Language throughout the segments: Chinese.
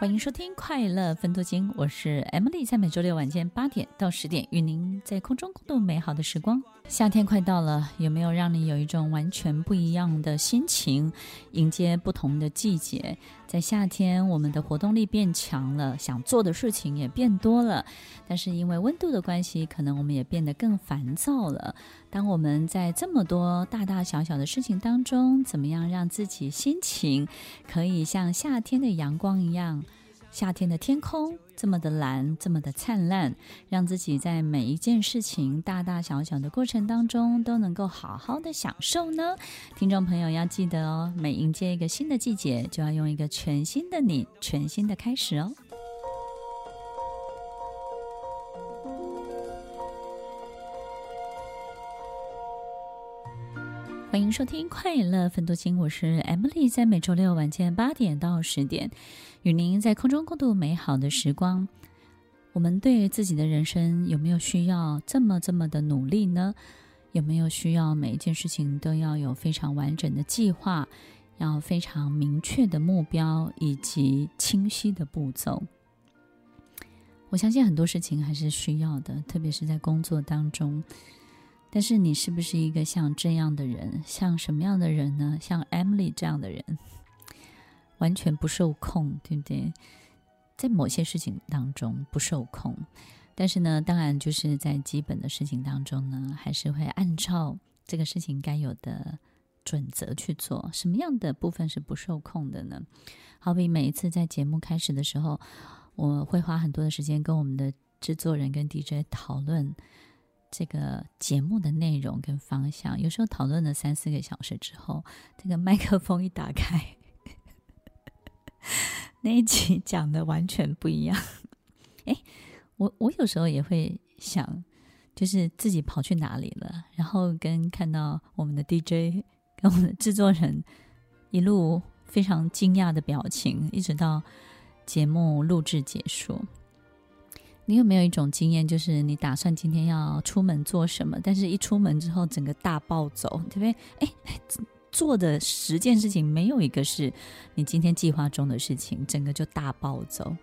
欢迎收听《快乐分多金》，我是 Emily，在每周六晚间八点到十点，与您在空中共度美好的时光。夏天快到了，有没有让你有一种完全不一样的心情，迎接不同的季节？在夏天，我们的活动力变强了，想做的事情也变多了，但是因为温度的关系，可能我们也变得更烦躁了。当我们在这么多大大小小的事情当中，怎么样让自己心情可以像夏天的阳光一样，夏天的天空这么的蓝，这么的灿烂，让自己在每一件事情大大小小的过程当中都能够好好的享受呢？听众朋友要记得哦，每迎接一个新的季节，就要用一个全新的你，全新的开始哦。欢迎收听《快乐分多金》，我是 Emily，在每周六晚间八点到十点，与您在空中共度美好的时光。我们对自己的人生有没有需要这么这么的努力呢？有没有需要每一件事情都要有非常完整的计划，要非常明确的目标以及清晰的步骤？我相信很多事情还是需要的，特别是在工作当中。但是你是不是一个像这样的人？像什么样的人呢？像 Emily 这样的人，完全不受控，对不对？在某些事情当中不受控，但是呢，当然就是在基本的事情当中呢，还是会按照这个事情该有的准则去做。什么样的部分是不受控的呢？好比每一次在节目开始的时候，我会花很多的时间跟我们的制作人跟 DJ 讨论。这个节目的内容跟方向，有时候讨论了三四个小时之后，这个麦克风一打开，那一集讲的完全不一样。哎，我我有时候也会想，就是自己跑去哪里了，然后跟看到我们的 DJ 跟我们的制作人一路非常惊讶的表情，一直到节目录制结束。你有没有一种经验，就是你打算今天要出门做什么，但是一出门之后整个大暴走，对不对？哎，做的十件事情没有一个是你今天计划中的事情，整个就大暴走。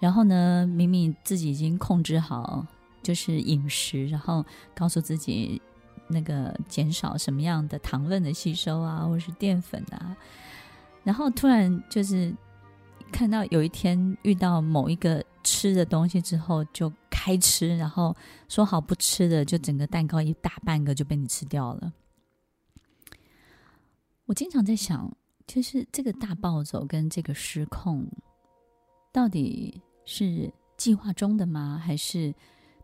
然后呢，明明自己已经控制好就是饮食，然后告诉自己那个减少什么样的糖分的吸收啊，或是淀粉啊，然后突然就是看到有一天遇到某一个。吃的东西之后就开吃，然后说好不吃的，就整个蛋糕一大半个就被你吃掉了。我经常在想，就是这个大暴走跟这个失控，到底是计划中的吗？还是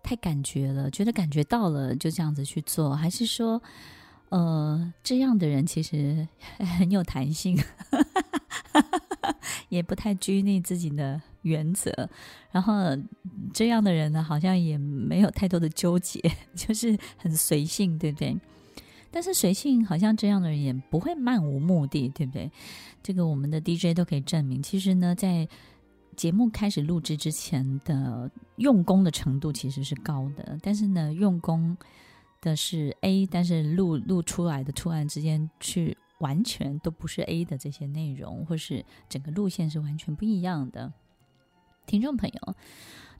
太感觉了，觉得感觉到了就这样子去做？还是说，呃，这样的人其实很有弹性，也不太拘泥自己的。原则，然后这样的人呢，好像也没有太多的纠结，就是很随性，对不对？但是随性好像这样的人也不会漫无目的，对不对？这个我们的 DJ 都可以证明。其实呢，在节目开始录制之前的用功的程度其实是高的，但是呢，用功的是 A，但是录录出来的突然之间去完全都不是 A 的这些内容，或是整个路线是完全不一样的。听众朋友，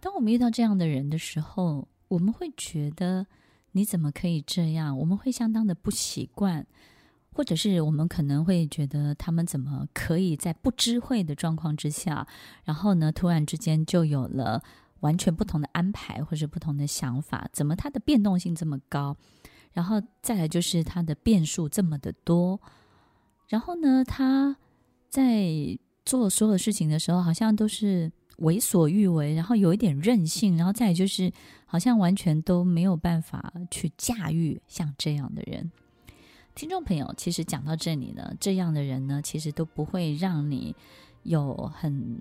当我们遇到这样的人的时候，我们会觉得你怎么可以这样？我们会相当的不习惯，或者是我们可能会觉得他们怎么可以在不知会的状况之下，然后呢，突然之间就有了完全不同的安排或者不同的想法？怎么他的变动性这么高？然后再来就是他的变数这么的多？然后呢，他在做所有事情的时候，好像都是。为所欲为，然后有一点任性，然后再就是好像完全都没有办法去驾驭像这样的人。听众朋友，其实讲到这里呢，这样的人呢，其实都不会让你有很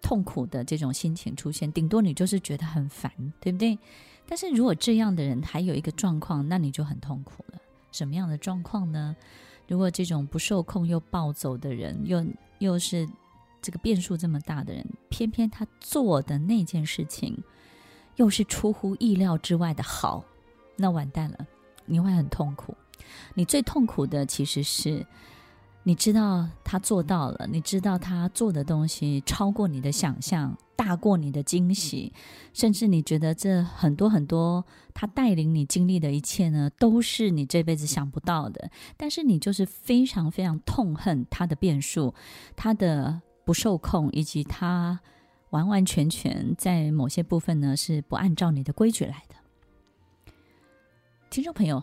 痛苦的这种心情出现，顶多你就是觉得很烦，对不对？但是如果这样的人还有一个状况，那你就很痛苦了。什么样的状况呢？如果这种不受控又暴走的人，又又是这个变数这么大的人，偏偏他做的那件事情又是出乎意料之外的好，那完蛋了，你会很痛苦。你最痛苦的其实是，你知道他做到了，你知道他做的东西超过你的想象，大过你的惊喜，甚至你觉得这很多很多他带领你经历的一切呢，都是你这辈子想不到的。但是你就是非常非常痛恨他的变数，他的不受控，以及他完完全全在某些部分呢是不按照你的规矩来的。听众朋友。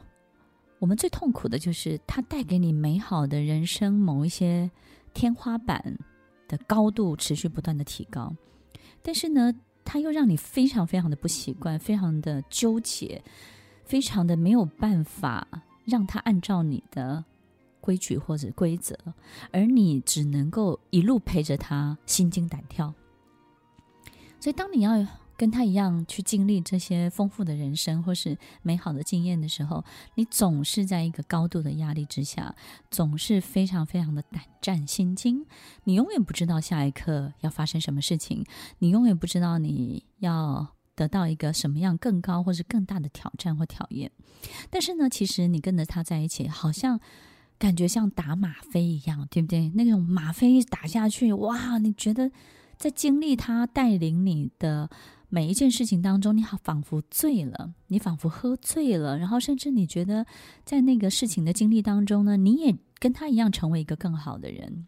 我们最痛苦的就是他带给你美好的人生某一些天花板的高度持续不断的提高，但是呢，他又让你非常非常的不习惯，非常的纠结，非常的没有办法让他按照你的规矩或者规则，而你只能够一路陪着他心惊胆跳。所以，当你要跟他一样去经历这些丰富的人生或是美好的经验的时候，你总是在一个高度的压力之下，总是非常非常的胆战心惊。你永远不知道下一刻要发生什么事情，你永远不知道你要得到一个什么样更高或是更大的挑战或考验。但是呢，其实你跟着他在一起，好像感觉像打吗啡一样，对不对？那种吗啡一打下去，哇！你觉得在经历他带领你的。每一件事情当中，你好仿佛醉了，你仿佛喝醉了，然后甚至你觉得在那个事情的经历当中呢，你也跟他一样成为一个更好的人。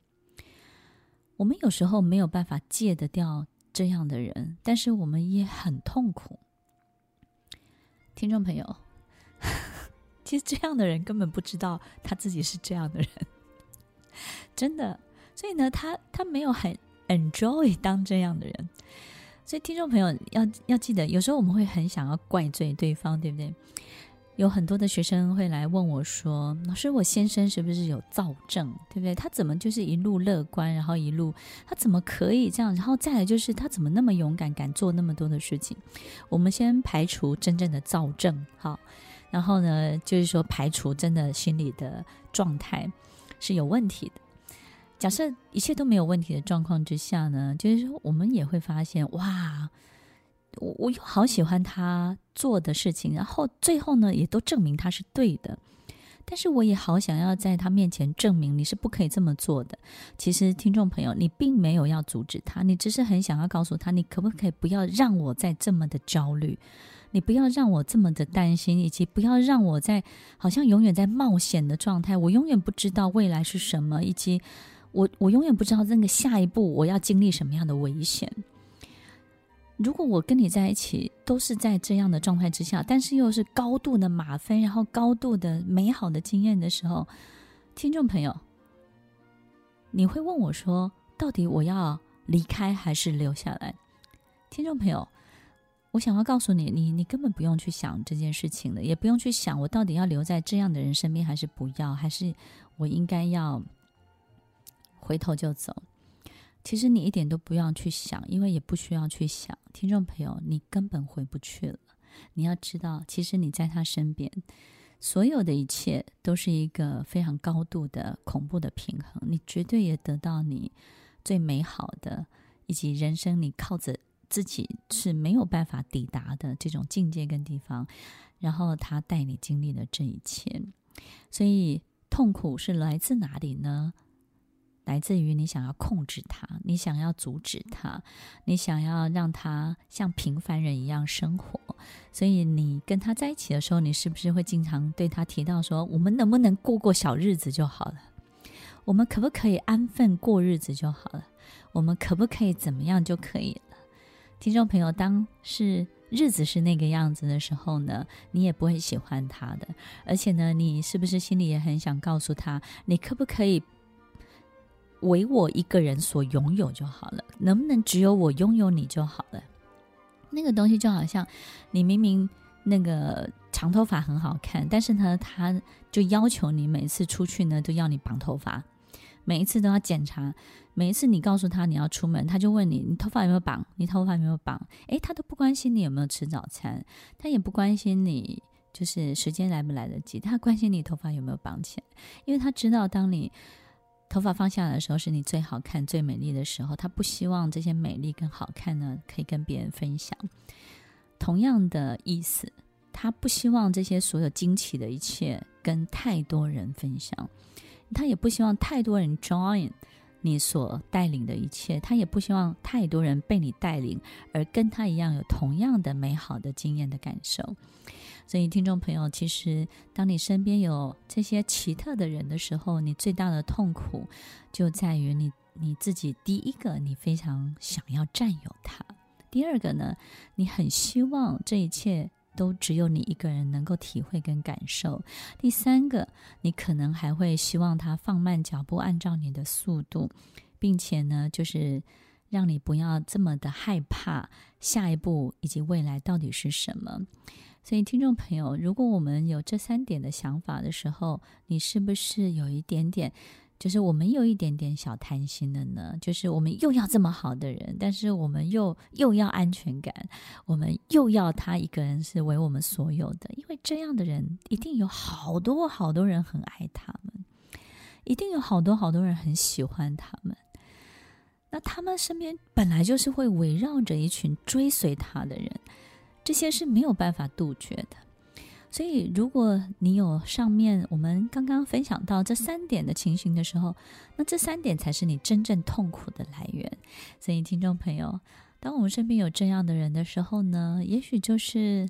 我们有时候没有办法戒得掉这样的人，但是我们也很痛苦。听众朋友，其实这样的人根本不知道他自己是这样的人，真的。所以呢，他他没有很 enjoy 当这样的人。所以，听众朋友要要记得，有时候我们会很想要怪罪对方，对不对？有很多的学生会来问我说：“老师，我先生是不是有躁症？对不对？他怎么就是一路乐观，然后一路他怎么可以这样？然后再来就是他怎么那么勇敢，敢做那么多的事情？”我们先排除真正的躁症，好，然后呢，就是说排除真的心理的状态是有问题的。假设一切都没有问题的状况之下呢，就是说我们也会发现，哇，我我又好喜欢他做的事情，然后最后呢，也都证明他是对的。但是我也好想要在他面前证明你是不可以这么做的。其实听众朋友，你并没有要阻止他，你只是很想要告诉他，你可不可以不要让我再这么的焦虑，你不要让我这么的担心，以及不要让我在好像永远在冒险的状态，我永远不知道未来是什么，以及。我我永远不知道那个下一步我要经历什么样的危险。如果我跟你在一起都是在这样的状态之下，但是又是高度的吗啡，然后高度的美好的经验的时候，听众朋友，你会问我说，到底我要离开还是留下来？听众朋友，我想要告诉你，你你根本不用去想这件事情了，也不用去想我到底要留在这样的人身边还是不要，还是我应该要。回头就走，其实你一点都不要去想，因为也不需要去想。听众朋友，你根本回不去了。你要知道，其实你在他身边，所有的一切都是一个非常高度的恐怖的平衡。你绝对也得到你最美好的，以及人生你靠着自己是没有办法抵达的这种境界跟地方。然后他带你经历了这一切，所以痛苦是来自哪里呢？来自于你想要控制他，你想要阻止他，你想要让他像平凡人一样生活。所以你跟他在一起的时候，你是不是会经常对他提到说：“我们能不能过过小日子就好了？我们可不可以安分过日子就好了？我们可不可以怎么样就可以了？”听众朋友，当是日子是那个样子的时候呢，你也不会喜欢他的。而且呢，你是不是心里也很想告诉他，你可不可以？为我一个人所拥有就好了，能不能只有我拥有你就好了？那个东西就好像你明明那个长头发很好看，但是呢，他就要求你每次出去呢都要你绑头发，每一次都要检查。每一次你告诉他你要出门，他就问你，你头发有没有绑？你头发有没有绑？诶，他都不关心你有没有吃早餐，他也不关心你就是时间来不来得及，他关心你头发有没有绑起来，因为他知道当你头发放下来的时候是你最好看、最美丽的时候，他不希望这些美丽跟好看呢可以跟别人分享。同样的意思，他不希望这些所有惊奇的一切跟太多人分享，他也不希望太多人 join。你所带领的一切，他也不希望太多人被你带领，而跟他一样有同样的美好的经验的感受。所以，听众朋友，其实当你身边有这些奇特的人的时候，你最大的痛苦就在于你你自己。第一个，你非常想要占有他；第二个呢，你很希望这一切。都只有你一个人能够体会跟感受。第三个，你可能还会希望他放慢脚步，按照你的速度，并且呢，就是让你不要这么的害怕下一步以及未来到底是什么。所以，听众朋友，如果我们有这三点的想法的时候，你是不是有一点点？就是我们有一点点小贪心的呢，就是我们又要这么好的人，但是我们又又要安全感，我们又要他一个人是为我们所有的，因为这样的人一定有好多好多人很爱他们，一定有好多好多人很喜欢他们，那他们身边本来就是会围绕着一群追随他的人，这些是没有办法杜绝的。所以，如果你有上面我们刚刚分享到这三点的情形的时候，那这三点才是你真正痛苦的来源。所以，听众朋友，当我们身边有这样的人的时候呢，也许就是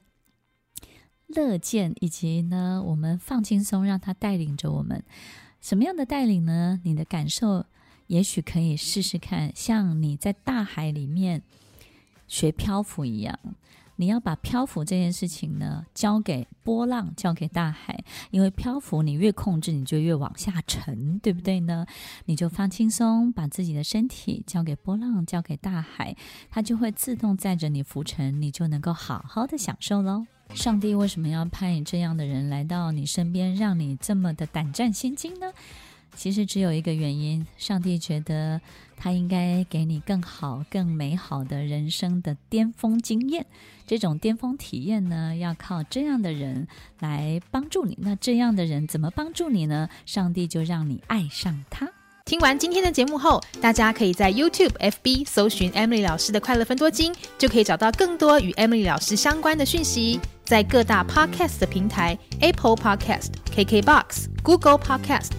乐见，以及呢，我们放轻松，让他带领着我们。什么样的带领呢？你的感受，也许可以试试看，像你在大海里面学漂浮一样。你要把漂浮这件事情呢，交给波浪，交给大海，因为漂浮你越控制，你就越往下沉，对不对呢？你就放轻松，把自己的身体交给波浪，交给大海，它就会自动载着你浮沉，你就能够好好的享受喽。上帝为什么要派你这样的人来到你身边，让你这么的胆战心惊呢？其实只有一个原因，上帝觉得他应该给你更好、更美好的人生的巅峰经验。这种巅峰体验呢，要靠这样的人来帮助你。那这样的人怎么帮助你呢？上帝就让你爱上他。听完今天的节目后，大家可以在 YouTube、FB 搜寻 Emily 老师的快乐分多金，就可以找到更多与 Emily 老师相关的讯息。在各大 Podcast 的平台，Apple Podcast、KKBox、Google Podcast。